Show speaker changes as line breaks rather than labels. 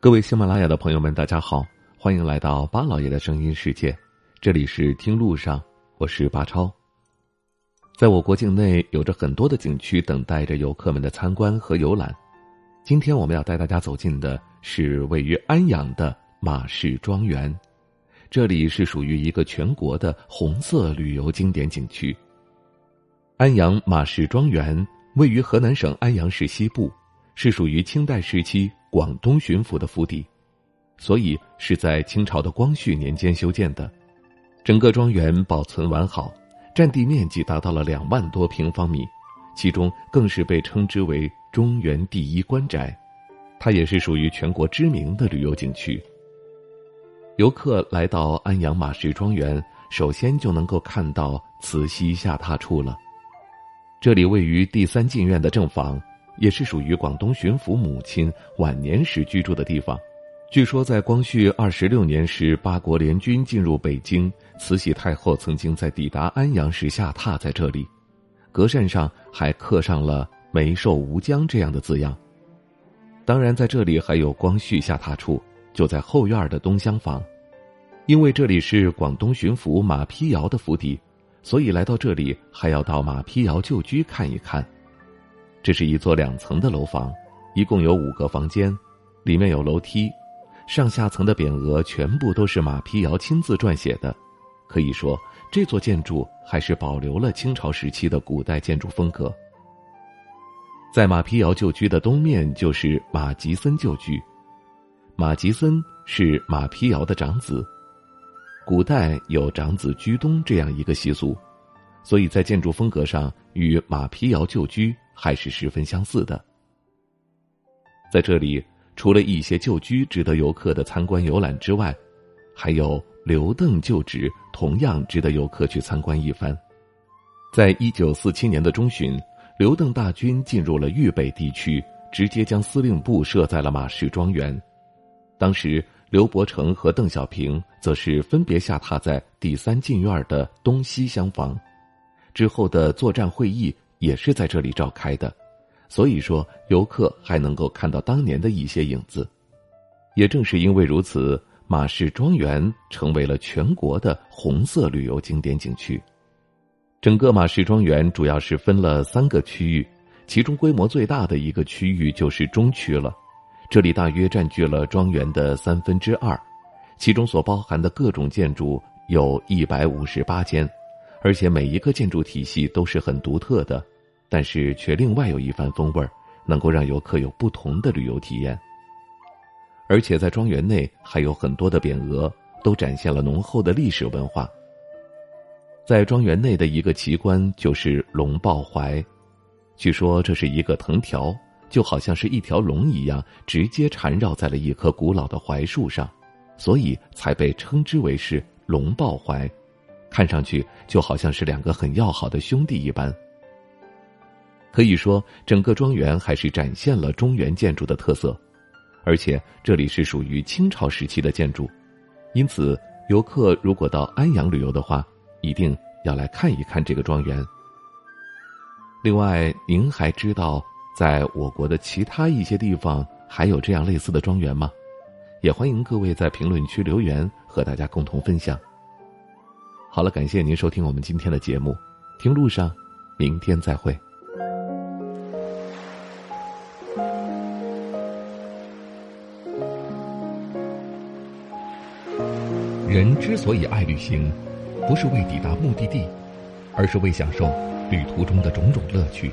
各位喜马拉雅的朋友们，大家好，欢迎来到巴老爷的声音世界，这里是听路上，我是巴超。在我国境内，有着很多的景区等待着游客们的参观和游览。今天我们要带大家走进的是位于安阳的马氏庄园，这里是属于一个全国的红色旅游经典景区。安阳马氏庄园位于河南省安阳市西部，是属于清代时期。广东巡抚的府邸，所以是在清朝的光绪年间修建的。整个庄园保存完好，占地面积达到了两万多平方米，其中更是被称之为“中原第一官宅”。它也是属于全国知名的旅游景区。游客来到安阳马氏庄园，首先就能够看到慈禧下榻处了。这里位于第三进院的正房。也是属于广东巡抚母亲晚年时居住的地方。据说在光绪二十六年时，八国联军进入北京，慈禧太后曾经在抵达安阳时下榻在这里，隔扇上还刻上了“梅寿无疆”这样的字样。当然，在这里还有光绪下榻处，就在后院的东厢房。因为这里是广东巡抚马丕尧的府邸，所以来到这里还要到马丕尧旧居看一看。这是一座两层的楼房，一共有五个房间，里面有楼梯，上下层的匾额全部都是马丕尧亲自撰写的，可以说这座建筑还是保留了清朝时期的古代建筑风格。在马丕尧旧居的东面就是马吉森旧居，马吉森是马丕尧的长子，古代有长子居东这样一个习俗，所以在建筑风格上与马皮窑旧居。还是十分相似的。在这里，除了一些旧居值得游客的参观游览之外，还有刘邓旧址，同样值得游客去参观一番。在一九四七年的中旬，刘邓大军进入了豫北地区，直接将司令部设在了马氏庄园。当时，刘伯承和邓小平则是分别下榻在第三进院的东西厢房。之后的作战会议。也是在这里召开的，所以说游客还能够看到当年的一些影子。也正是因为如此，马氏庄园成为了全国的红色旅游景点景区。整个马氏庄园主要是分了三个区域，其中规模最大的一个区域就是中区了，这里大约占据了庄园的三分之二，其中所包含的各种建筑有一百五十八间，而且每一个建筑体系都是很独特的。但是却另外有一番风味，能够让游客有不同的旅游体验。而且在庄园内还有很多的匾额，都展现了浓厚的历史文化。在庄园内的一个奇观就是龙抱槐，据说这是一个藤条，就好像是一条龙一样，直接缠绕在了一棵古老的槐树上，所以才被称之为是龙抱槐，看上去就好像是两个很要好的兄弟一般。可以说，整个庄园还是展现了中原建筑的特色，而且这里是属于清朝时期的建筑，因此游客如果到安阳旅游的话，一定要来看一看这个庄园。另外，您还知道在我国的其他一些地方还有这样类似的庄园吗？也欢迎各位在评论区留言，和大家共同分享。好了，感谢您收听我们今天的节目，听路上，明天再会。人之所以爱旅行，不是为抵达目的地，而是为享受旅途中的种种乐趣。